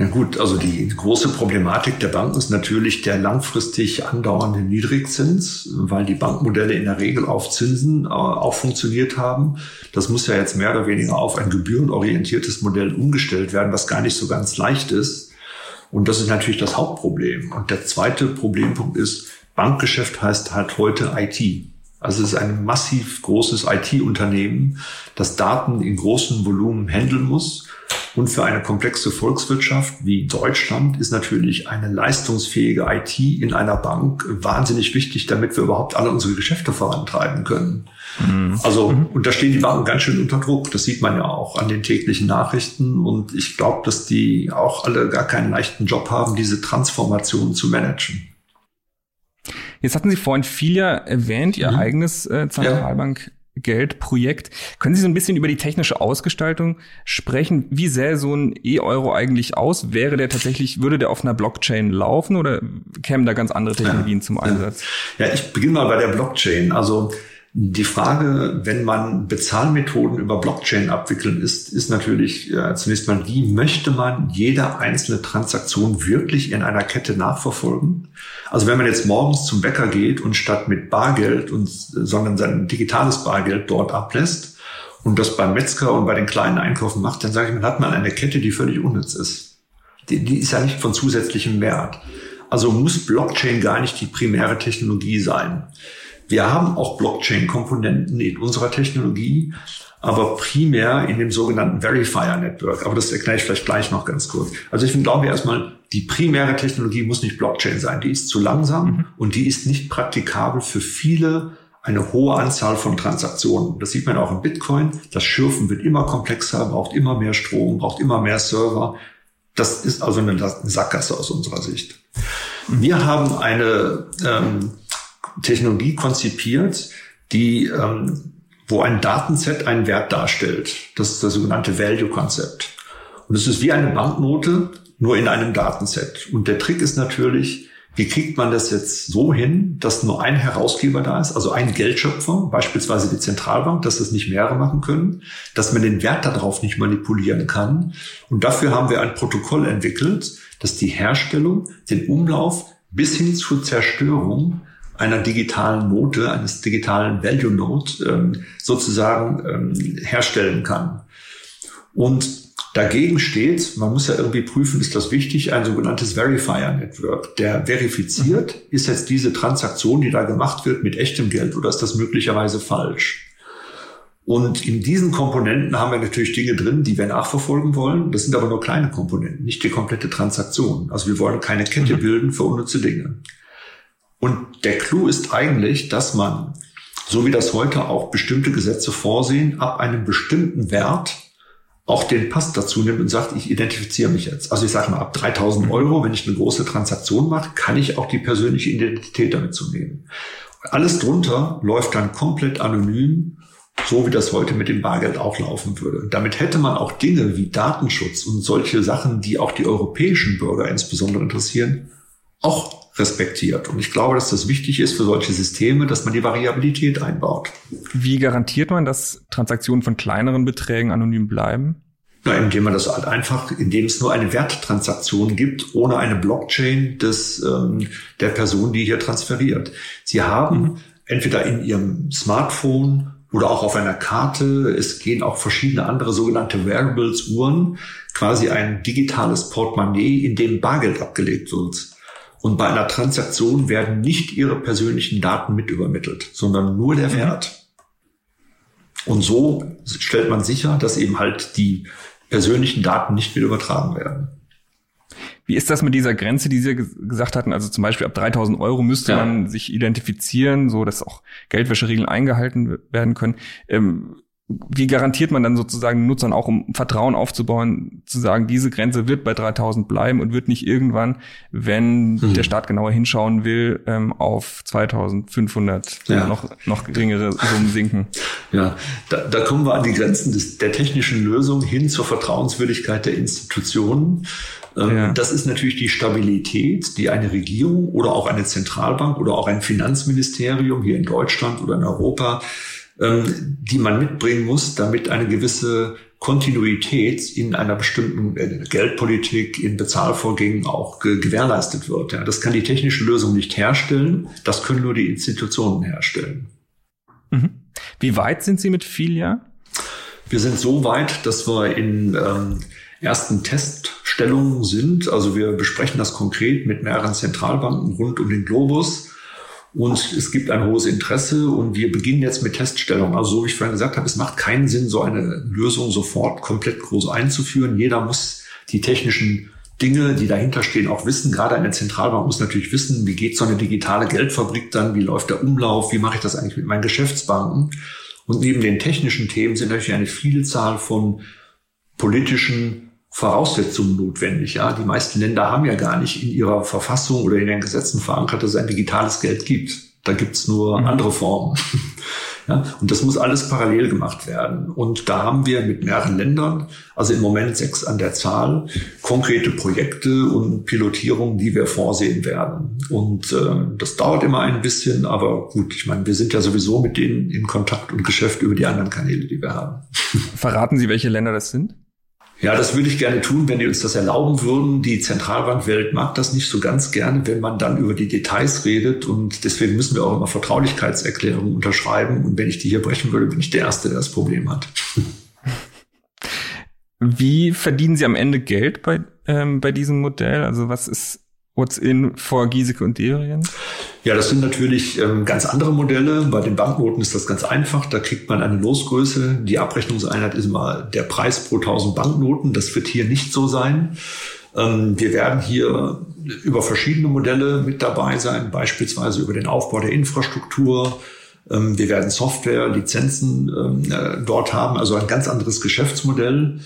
Speaker 3: Na gut, also die große Problematik der Banken ist natürlich der langfristig andauernde Niedrigzins, weil die Bankmodelle in der Regel auf Zinsen äh, auch funktioniert haben. Das muss ja jetzt mehr oder weniger auf ein gebührenorientiertes Modell umgestellt werden, was gar nicht so ganz leicht ist. Und das ist natürlich das Hauptproblem. Und der zweite Problempunkt ist, Bankgeschäft heißt halt heute IT. Also es ist ein massiv großes IT-Unternehmen, das Daten in großem Volumen handeln muss. Und für eine komplexe Volkswirtschaft wie Deutschland ist natürlich eine leistungsfähige IT in einer Bank wahnsinnig wichtig, damit wir überhaupt alle unsere Geschäfte vorantreiben können. Mhm. Also, mhm. und da stehen die Banken ganz schön unter Druck. Das sieht man ja auch an den täglichen Nachrichten. Und ich glaube, dass die auch alle gar keinen leichten Job haben, diese Transformation zu managen.
Speaker 1: Jetzt hatten Sie vorhin Filia erwähnt, Ihr mhm. eigenes äh, Zentralbank. Geldprojekt. Können Sie so ein bisschen über die technische Ausgestaltung sprechen? Wie sähe so ein E-Euro eigentlich aus? Wäre der tatsächlich, würde der auf einer Blockchain laufen oder kämen da ganz andere Technologien ja. zum Einsatz?
Speaker 3: Ja, ich beginne mal bei der Blockchain. Also die Frage, wenn man Bezahlmethoden über Blockchain abwickeln ist, ist natürlich äh, zunächst mal die, möchte man jede einzelne Transaktion wirklich in einer Kette nachverfolgen? Also wenn man jetzt morgens zum Bäcker geht und statt mit Bargeld und, sondern sein digitales Bargeld dort ablässt und das beim Metzger und bei den kleinen Einkaufen macht, dann sage ich, man hat mal eine Kette, die völlig unnütz ist. Die, die ist ja nicht von zusätzlichem Wert. Also muss Blockchain gar nicht die primäre Technologie sein. Wir haben auch Blockchain-Komponenten in unserer Technologie, aber primär in dem sogenannten Verifier Network. Aber das erkläre ich vielleicht gleich noch ganz kurz. Also ich glaube erstmal, die primäre Technologie muss nicht Blockchain sein. Die ist zu langsam mhm. und die ist nicht praktikabel für viele eine hohe Anzahl von Transaktionen. Das sieht man auch im Bitcoin. Das Schürfen wird immer komplexer, braucht immer mehr Strom, braucht immer mehr Server. Das ist also eine Sackgasse aus unserer Sicht. Wir haben eine ähm, Technologie konzipiert, die, ähm, wo ein Datenset einen Wert darstellt. Das ist das sogenannte Value-Konzept. Und es ist wie eine Banknote, nur in einem Datenset. Und der Trick ist natürlich, wie kriegt man das jetzt so hin, dass nur ein Herausgeber da ist, also ein Geldschöpfer, beispielsweise die Zentralbank, dass das nicht mehrere machen können, dass man den Wert darauf nicht manipulieren kann. Und dafür haben wir ein Protokoll entwickelt, das die Herstellung, den Umlauf bis hin zur Zerstörung einer digitalen Note, eines digitalen Value Note ähm, sozusagen ähm, herstellen kann. Und dagegen steht, man muss ja irgendwie prüfen, ist das wichtig, ein sogenanntes Verifier Network. Der verifiziert, mhm. ist jetzt diese Transaktion, die da gemacht wird, mit echtem Geld oder ist das möglicherweise falsch? Und in diesen Komponenten haben wir natürlich Dinge drin, die wir nachverfolgen wollen. Das sind aber nur kleine Komponenten, nicht die komplette Transaktion. Also wir wollen keine Kette mhm. bilden für unnütze Dinge. Und der Clou ist eigentlich, dass man, so wie das heute auch bestimmte Gesetze vorsehen, ab einem bestimmten Wert auch den Pass dazu nimmt und sagt, ich identifiziere mich jetzt. Also ich sage mal, ab 3000 Euro, wenn ich eine große Transaktion mache, kann ich auch die persönliche Identität damit zu nehmen. Alles drunter läuft dann komplett anonym, so wie das heute mit dem Bargeld auch laufen würde. Damit hätte man auch Dinge wie Datenschutz und solche Sachen, die auch die europäischen Bürger insbesondere interessieren, auch respektiert. Und ich glaube, dass das wichtig ist für solche Systeme, dass man die Variabilität einbaut.
Speaker 1: Wie garantiert man, dass Transaktionen von kleineren Beträgen anonym bleiben?
Speaker 3: Na, indem man das halt einfach, indem es nur eine Werttransaktion gibt, ohne eine Blockchain des, ähm, der Person, die hier transferiert. Sie haben mhm. entweder in Ihrem Smartphone oder auch auf einer Karte, es gehen auch verschiedene andere sogenannte Wearables, Uhren, quasi ein digitales Portemonnaie, in dem Bargeld abgelegt wird. Und bei einer Transaktion werden nicht Ihre persönlichen Daten mit übermittelt, sondern nur der mhm. Wert. Und so stellt man sicher, dass eben halt die persönlichen Daten nicht mit übertragen werden.
Speaker 1: Wie ist das mit dieser Grenze, die Sie gesagt hatten? Also zum Beispiel ab 3000 Euro müsste ja. man sich identifizieren, so dass auch Geldwäscheregeln eingehalten werden können. Ähm, wie garantiert man dann sozusagen Nutzern auch, um Vertrauen aufzubauen, zu sagen, diese Grenze wird bei 3000 bleiben und wird nicht irgendwann, wenn mhm. der Staat genauer hinschauen will, ähm, auf 2500 ja. noch, noch geringere Summen sinken?
Speaker 3: Ja, da, da kommen wir an die Grenzen des, der technischen Lösung hin zur Vertrauenswürdigkeit der Institutionen. Ähm, ja. Das ist natürlich die Stabilität, die eine Regierung oder auch eine Zentralbank oder auch ein Finanzministerium hier in Deutschland oder in Europa die man mitbringen muss, damit eine gewisse Kontinuität in einer bestimmten äh, Geldpolitik, in Bezahlvorgängen auch gewährleistet wird. Ja, das kann die technische Lösung nicht herstellen, das können nur die Institutionen herstellen.
Speaker 1: Mhm. Wie weit sind Sie mit Filia?
Speaker 3: Wir sind so weit, dass wir in ähm, ersten Teststellungen sind. Also wir besprechen das konkret mit mehreren Zentralbanken rund um den Globus und es gibt ein hohes Interesse und wir beginnen jetzt mit Teststellung. Also so wie ich vorhin gesagt habe, es macht keinen Sinn, so eine Lösung sofort komplett groß einzuführen. Jeder muss die technischen Dinge, die dahinter stehen, auch wissen. Gerade eine Zentralbank muss natürlich wissen, wie geht so eine digitale Geldfabrik dann, wie läuft der Umlauf, wie mache ich das eigentlich mit meinen Geschäftsbanken. Und neben den technischen Themen sind natürlich eine Vielzahl von politischen Voraussetzungen notwendig. Ja, die meisten Länder haben ja gar nicht in ihrer Verfassung oder in den Gesetzen verankert, dass es ein digitales Geld gibt. Da gibt's nur mhm. andere Formen. ja, und das muss alles parallel gemacht werden. Und da haben wir mit mehreren Ländern, also im Moment sechs an der Zahl, konkrete Projekte und Pilotierungen, die wir vorsehen werden. Und äh, das dauert immer ein bisschen, aber gut, ich meine, wir sind ja sowieso mit denen in Kontakt und Geschäft über die anderen Kanäle, die wir haben.
Speaker 1: Verraten Sie, welche Länder das sind?
Speaker 3: Ja, das würde ich gerne tun, wenn die uns das erlauben würden. Die Zentralbankwelt mag das nicht so ganz gerne, wenn man dann über die Details redet. Und deswegen müssen wir auch immer Vertraulichkeitserklärungen unterschreiben. Und wenn ich die hier brechen würde, bin ich der Erste, der das Problem hat.
Speaker 1: Wie verdienen Sie am Ende Geld bei, ähm, bei diesem Modell? Also was ist What's in for Giesecke und Devrien?
Speaker 3: Ja, das sind natürlich ähm, ganz andere Modelle. Bei den Banknoten ist das ganz einfach. Da kriegt man eine Losgröße. Die Abrechnungseinheit ist immer der Preis pro 1000 Banknoten. Das wird hier nicht so sein. Ähm, wir werden hier über verschiedene Modelle mit dabei sein, beispielsweise über den Aufbau der Infrastruktur. Ähm, wir werden Software, Lizenzen ähm, äh, dort haben, also ein ganz anderes Geschäftsmodell.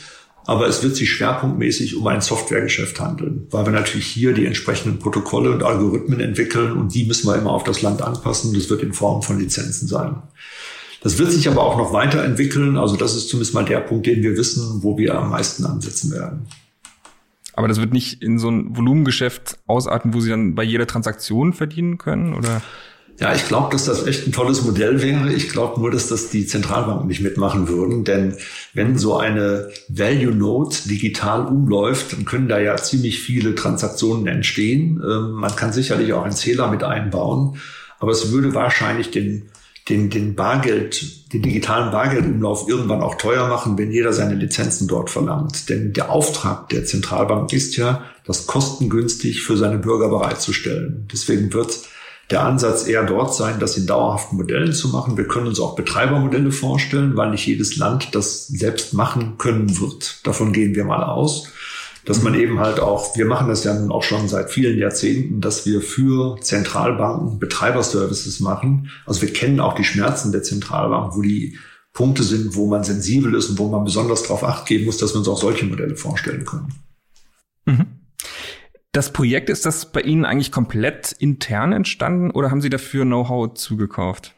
Speaker 3: Aber es wird sich schwerpunktmäßig um ein Softwaregeschäft handeln, weil wir natürlich hier die entsprechenden Protokolle und Algorithmen entwickeln und die müssen wir immer auf das Land anpassen. Das wird in Form von Lizenzen sein. Das wird sich aber auch noch weiterentwickeln. Also das ist zumindest mal der Punkt, den wir wissen, wo wir am meisten ansetzen werden.
Speaker 1: Aber das wird nicht in so ein Volumengeschäft ausarten, wo Sie dann bei jeder Transaktion verdienen können, oder?
Speaker 3: Ja, ich glaube, dass das echt ein tolles Modell wäre. Ich glaube nur, dass das die Zentralbanken nicht mitmachen würden. Denn wenn so eine Value Note digital umläuft, dann können da ja ziemlich viele Transaktionen entstehen. Ähm, man kann sicherlich auch einen Zähler mit einbauen. Aber es würde wahrscheinlich den, den, den Bargeld, den digitalen Bargeldumlauf irgendwann auch teuer machen, wenn jeder seine Lizenzen dort verlangt. Denn der Auftrag der Zentralbank ist ja, das kostengünstig für seine Bürger bereitzustellen. Deswegen wird der Ansatz eher dort sein, das in dauerhaften Modellen zu machen. Wir können uns auch Betreibermodelle vorstellen, weil nicht jedes Land das selbst machen können wird. Davon gehen wir mal aus. Dass man eben halt auch, wir machen das ja nun auch schon seit vielen Jahrzehnten, dass wir für Zentralbanken Betreiberservices machen. Also wir kennen auch die Schmerzen der Zentralbank, wo die Punkte sind, wo man sensibel ist und wo man besonders darauf acht geben muss, dass wir uns auch solche Modelle vorstellen können.
Speaker 1: Mhm. Das Projekt, ist das bei Ihnen eigentlich komplett intern entstanden oder haben Sie dafür Know-how zugekauft?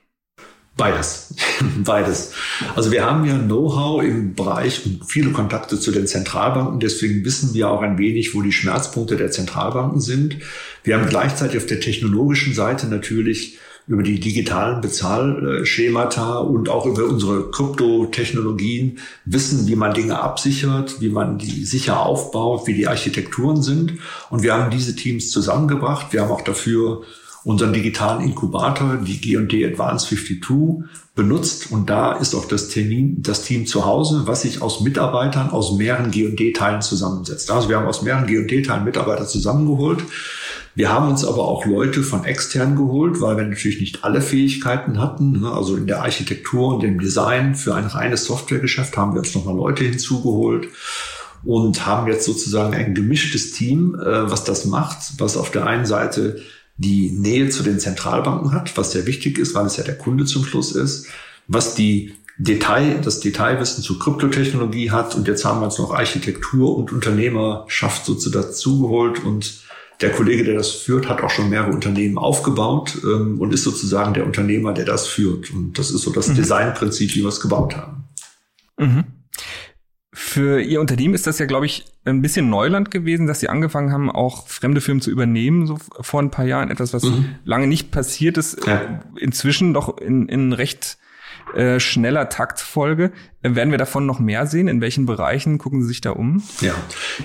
Speaker 3: Beides. Beides. Also wir haben ja Know-how im Bereich und viele Kontakte zu den Zentralbanken. Deswegen wissen wir auch ein wenig, wo die Schmerzpunkte der Zentralbanken sind. Wir haben gleichzeitig auf der technologischen Seite natürlich über die digitalen Bezahlschemata und auch über unsere Kryptotechnologien wissen, wie man Dinge absichert, wie man die sicher aufbaut, wie die Architekturen sind. Und wir haben diese Teams zusammengebracht. Wir haben auch dafür unseren digitalen Inkubator, die G&D Advanced 52, benutzt. Und da ist auch das Team, das Team zu Hause, was sich aus Mitarbeitern aus mehreren G&D-Teilen zusammensetzt. Also wir haben aus mehreren G&D-Teilen Mitarbeiter zusammengeholt. Wir haben uns aber auch Leute von extern geholt, weil wir natürlich nicht alle Fähigkeiten hatten. Ne? Also in der Architektur und dem Design für ein reines Softwaregeschäft haben wir uns nochmal Leute hinzugeholt und haben jetzt sozusagen ein gemischtes Team, äh, was das macht, was auf der einen Seite die Nähe zu den Zentralbanken hat, was sehr wichtig ist, weil es ja der Kunde zum Schluss ist, was die Detail, das Detailwissen zu Kryptotechnologie hat und jetzt haben wir uns noch Architektur und Unternehmerschaft sozusagen dazugeholt und der Kollege, der das führt, hat auch schon mehrere Unternehmen aufgebaut ähm, und ist sozusagen der Unternehmer, der das führt. Und das ist so das mhm. Designprinzip, wie wir es gebaut haben.
Speaker 1: Mhm. Für Ihr Unternehmen ist das ja, glaube ich, ein bisschen Neuland gewesen, dass Sie angefangen haben, auch fremde Firmen zu übernehmen, so vor ein paar Jahren. Etwas, was mhm. lange nicht passiert ist, ja. inzwischen doch in, in recht äh, schneller Taktfolge. Äh, werden wir davon noch mehr sehen? In welchen Bereichen gucken Sie sich da um?
Speaker 3: Ja.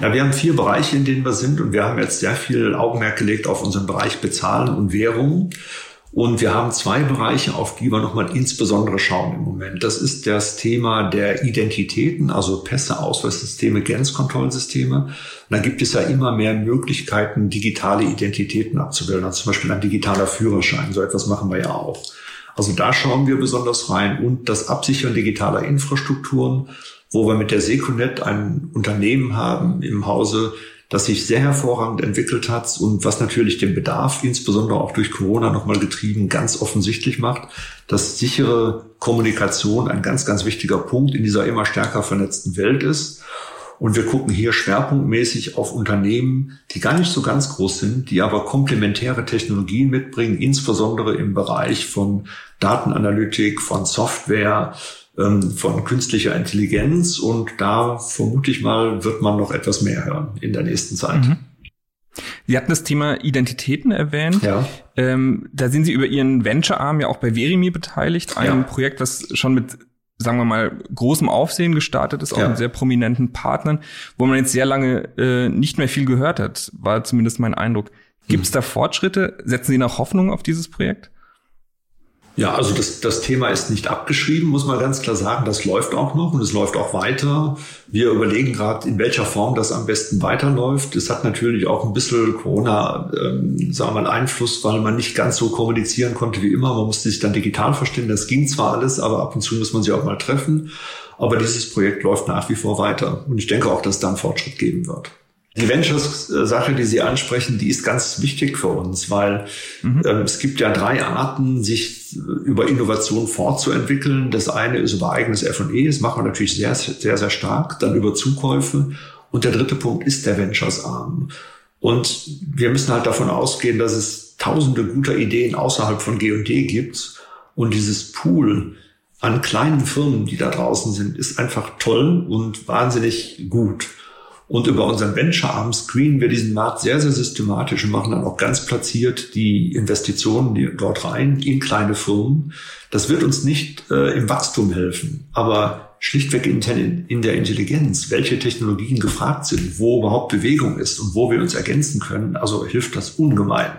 Speaker 3: ja, wir haben vier Bereiche, in denen wir sind und wir haben jetzt sehr viel Augenmerk gelegt auf unseren Bereich Bezahlen und Währung. Und wir haben zwei Bereiche, auf die wir nochmal insbesondere schauen im Moment. Das ist das Thema der Identitäten, also Pässe, Ausweissysteme, Grenzkontrollsysteme. Und da gibt es ja immer mehr Möglichkeiten, digitale Identitäten abzubilden. Also zum Beispiel ein digitaler Führerschein. So etwas machen wir ja auch. Also da schauen wir besonders rein. Und das Absichern digitaler Infrastrukturen, wo wir mit der Secunet ein Unternehmen haben im Hause, das sich sehr hervorragend entwickelt hat und was natürlich den Bedarf, insbesondere auch durch Corona nochmal getrieben, ganz offensichtlich macht, dass sichere Kommunikation ein ganz, ganz wichtiger Punkt in dieser immer stärker vernetzten Welt ist. Und wir gucken hier schwerpunktmäßig auf Unternehmen, die gar nicht so ganz groß sind, die aber komplementäre Technologien mitbringen, insbesondere im Bereich von Datenanalytik, von Software, ähm, von künstlicher Intelligenz. Und da vermute ich mal, wird man noch etwas mehr hören in der nächsten Zeit. Mhm.
Speaker 1: Sie hatten das Thema Identitäten erwähnt. Ja. Ähm, da sind Sie über Ihren Venture-Arm ja auch bei Verimi beteiligt. Ein ja. Projekt, was schon mit, sagen wir mal, großem Aufsehen gestartet ist, auch ja. mit sehr prominenten Partnern, wo man jetzt sehr lange äh, nicht mehr viel gehört hat, war zumindest mein Eindruck. Gibt es hm. da Fortschritte? Setzen Sie noch Hoffnung auf dieses Projekt?
Speaker 3: Ja, also das, das Thema ist nicht abgeschrieben, muss man ganz klar sagen. Das läuft auch noch und es läuft auch weiter. Wir überlegen gerade, in welcher Form das am besten weiterläuft. Es hat natürlich auch ein bisschen Corona, ähm, sagen wir mal, Einfluss, weil man nicht ganz so kommunizieren konnte wie immer. Man musste sich dann digital verstehen. Das ging zwar alles, aber ab und zu muss man sich auch mal treffen. Aber dieses Projekt läuft nach wie vor weiter. Und ich denke auch, dass es da einen Fortschritt geben wird. Die Ventures-Sache, die Sie ansprechen, die ist ganz wichtig für uns, weil mhm. ähm, es gibt ja drei Arten, sich über Innovation fortzuentwickeln. Das eine ist über eigenes F&E, das machen wir natürlich sehr, sehr, sehr stark, dann über Zukäufe. Und der dritte Punkt ist der Ventures-Arm. Und wir müssen halt davon ausgehen, dass es tausende guter Ideen außerhalb von G&D gibt. Und dieses Pool an kleinen Firmen, die da draußen sind, ist einfach toll und wahnsinnig gut. Und über unseren Venture-Arm screenen wir diesen Markt sehr, sehr systematisch und machen dann auch ganz platziert die Investitionen dort rein in kleine Firmen. Das wird uns nicht äh, im Wachstum helfen, aber schlichtweg in, in der Intelligenz, welche Technologien gefragt sind, wo überhaupt Bewegung ist und wo wir uns ergänzen können. Also hilft das ungemein.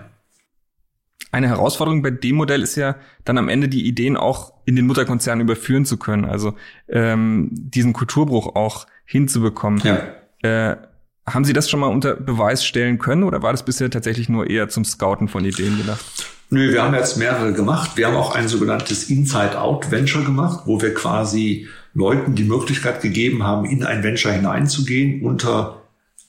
Speaker 1: Eine Herausforderung bei dem Modell ist ja dann am Ende die Ideen auch in den Mutterkonzern überführen zu können, also ähm, diesen Kulturbruch auch hinzubekommen. Ja. Äh, haben Sie das schon mal unter Beweis stellen können oder war das bisher tatsächlich nur eher zum Scouten von Ideen gedacht?
Speaker 3: Nö, wir haben jetzt mehrere gemacht. Wir haben auch ein sogenanntes Inside-Out-Venture gemacht, wo wir quasi Leuten die Möglichkeit gegeben haben, in ein Venture hineinzugehen unter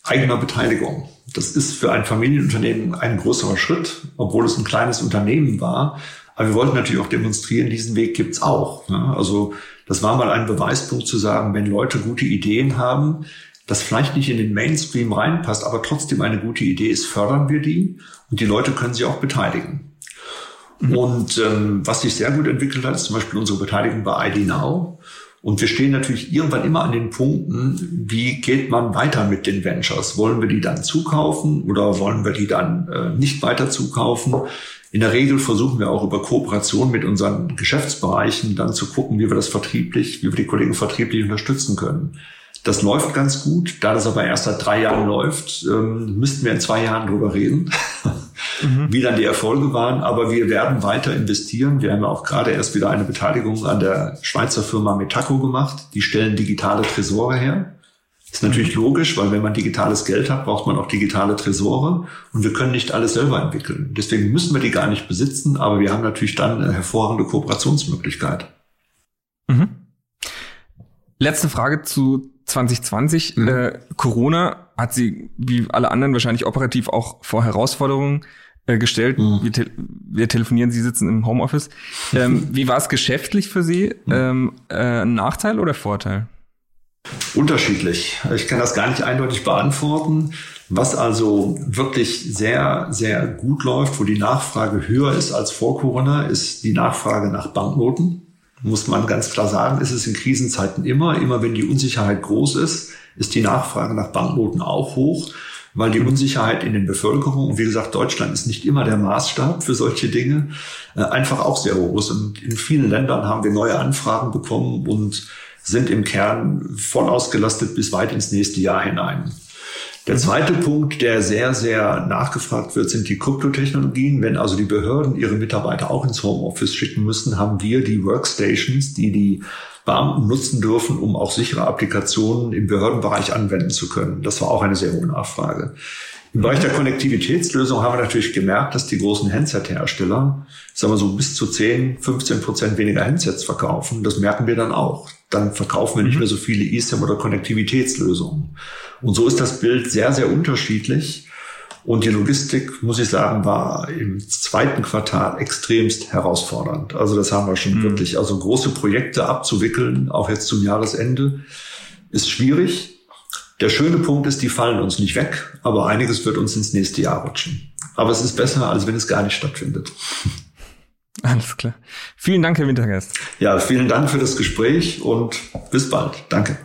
Speaker 3: eigener Beteiligung. Das ist für ein Familienunternehmen ein größerer Schritt, obwohl es ein kleines Unternehmen war. Aber wir wollten natürlich auch demonstrieren, diesen Weg gibt's auch. Ne? Also das war mal ein Beweispunkt zu sagen, wenn Leute gute Ideen haben, das vielleicht nicht in den Mainstream reinpasst, aber trotzdem eine gute Idee ist, fördern wir die und die Leute können sich auch beteiligen. Mhm. Und ähm, was sich sehr gut entwickelt hat, ist zum Beispiel unsere Beteiligung bei ID Now. Und wir stehen natürlich irgendwann immer an den Punkten, wie geht man weiter mit den Ventures? Wollen wir die dann zukaufen oder wollen wir die dann äh, nicht weiter zukaufen? In der Regel versuchen wir auch über Kooperation mit unseren Geschäftsbereichen dann zu gucken, wie wir das vertrieblich, wie wir die Kollegen vertrieblich unterstützen können. Das läuft ganz gut. Da das aber erst seit drei Jahren läuft, ähm, müssten wir in zwei Jahren drüber reden, mhm. wie dann die Erfolge waren. Aber wir werden weiter investieren. Wir haben ja auch gerade erst wieder eine Beteiligung an der Schweizer Firma Metaco gemacht. Die stellen digitale Tresore her. Ist natürlich logisch, weil wenn man digitales Geld hat, braucht man auch digitale Tresore. Und wir können nicht alles selber entwickeln. Deswegen müssen wir die gar nicht besitzen. Aber wir haben natürlich dann eine hervorragende Kooperationsmöglichkeit.
Speaker 1: Mhm. Letzte Frage zu 2020. Mhm. Äh, Corona hat sie, wie alle anderen, wahrscheinlich operativ auch vor Herausforderungen äh, gestellt. Mhm. Wir, te wir, telefonieren, Sie sitzen im Homeoffice. Ähm, wie war es geschäftlich für Sie? Mhm. Ähm, äh, Nachteil oder Vorteil?
Speaker 3: Unterschiedlich. Ich kann das gar nicht eindeutig beantworten. Was also wirklich sehr, sehr gut läuft, wo die Nachfrage höher ist als vor Corona, ist die Nachfrage nach Banknoten muss man ganz klar sagen, ist es in Krisenzeiten immer. Immer wenn die Unsicherheit groß ist, ist die Nachfrage nach Banknoten auch hoch, weil die Unsicherheit in den Bevölkerungen, und wie gesagt, Deutschland ist nicht immer der Maßstab für solche Dinge, äh, einfach auch sehr hoch ist. Und in vielen Ländern haben wir neue Anfragen bekommen und sind im Kern voll ausgelastet bis weit ins nächste Jahr hinein. Der zweite Punkt, der sehr, sehr nachgefragt wird, sind die Kryptotechnologien. Wenn also die Behörden ihre Mitarbeiter auch ins Homeoffice schicken müssen, haben wir die Workstations, die die Beamten nutzen dürfen, um auch sichere Applikationen im Behördenbereich anwenden zu können. Das war auch eine sehr hohe Nachfrage. Im Bereich der Konnektivitätslösung haben wir natürlich gemerkt, dass die großen Handset-Hersteller, sagen wir so, bis zu 10, 15 Prozent weniger Handsets verkaufen. Das merken wir dann auch. Dann verkaufen wir nicht mhm. mehr so viele eSIM oder Konnektivitätslösungen. Und so ist das Bild sehr, sehr unterschiedlich. Und die Logistik, muss ich sagen, war im zweiten Quartal extremst herausfordernd. Also das haben wir schon mhm. wirklich, also große Projekte abzuwickeln, auch jetzt zum Jahresende, ist schwierig. Der schöne Punkt ist, die fallen uns nicht weg, aber einiges wird uns ins nächste Jahr rutschen. Aber es ist besser, als wenn es gar nicht stattfindet.
Speaker 1: Alles klar. Vielen Dank, Herr Wintergast.
Speaker 3: Ja, vielen Dank für das Gespräch und bis bald. Danke.